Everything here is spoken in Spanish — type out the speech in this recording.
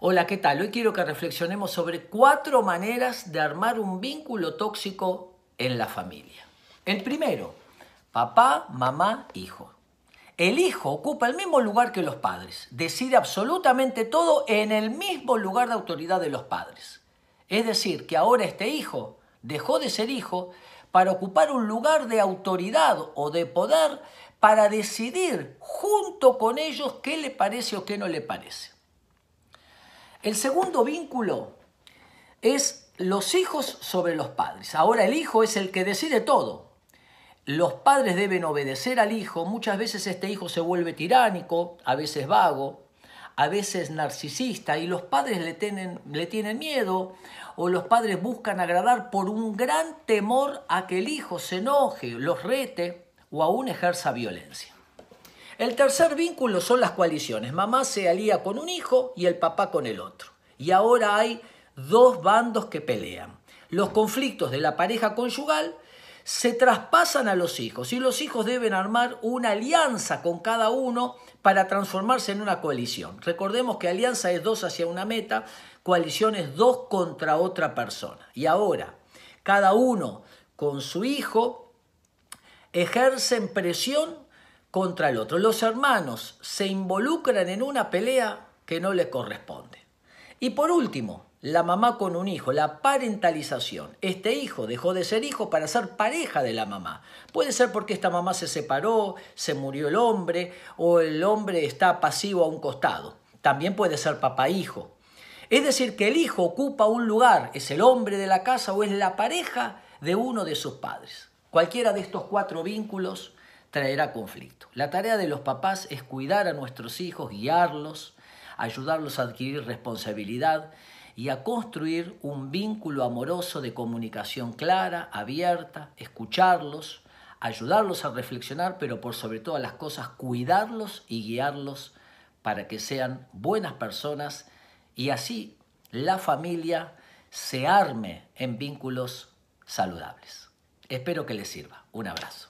Hola, ¿qué tal? Hoy quiero que reflexionemos sobre cuatro maneras de armar un vínculo tóxico en la familia. El primero, papá, mamá, hijo. El hijo ocupa el mismo lugar que los padres, decide absolutamente todo en el mismo lugar de autoridad de los padres. Es decir, que ahora este hijo dejó de ser hijo para ocupar un lugar de autoridad o de poder para decidir junto con ellos qué le parece o qué no le parece. El segundo vínculo es los hijos sobre los padres. Ahora el hijo es el que decide todo. Los padres deben obedecer al hijo. Muchas veces este hijo se vuelve tiránico, a veces vago, a veces narcisista y los padres le tienen, le tienen miedo o los padres buscan agradar por un gran temor a que el hijo se enoje, los rete o aún ejerza violencia. El tercer vínculo son las coaliciones. Mamá se alía con un hijo y el papá con el otro. Y ahora hay dos bandos que pelean. Los conflictos de la pareja conyugal se traspasan a los hijos y los hijos deben armar una alianza con cada uno para transformarse en una coalición. Recordemos que alianza es dos hacia una meta, coalición es dos contra otra persona. Y ahora, cada uno con su hijo ejercen presión contra el otro. Los hermanos se involucran en una pelea que no les corresponde. Y por último, la mamá con un hijo, la parentalización. Este hijo dejó de ser hijo para ser pareja de la mamá. Puede ser porque esta mamá se separó, se murió el hombre o el hombre está pasivo a un costado. También puede ser papá-hijo. Es decir, que el hijo ocupa un lugar, es el hombre de la casa o es la pareja de uno de sus padres. Cualquiera de estos cuatro vínculos traerá conflicto. La tarea de los papás es cuidar a nuestros hijos, guiarlos, ayudarlos a adquirir responsabilidad y a construir un vínculo amoroso de comunicación clara, abierta, escucharlos, ayudarlos a reflexionar, pero por sobre todas las cosas cuidarlos y guiarlos para que sean buenas personas y así la familia se arme en vínculos saludables. Espero que les sirva. Un abrazo.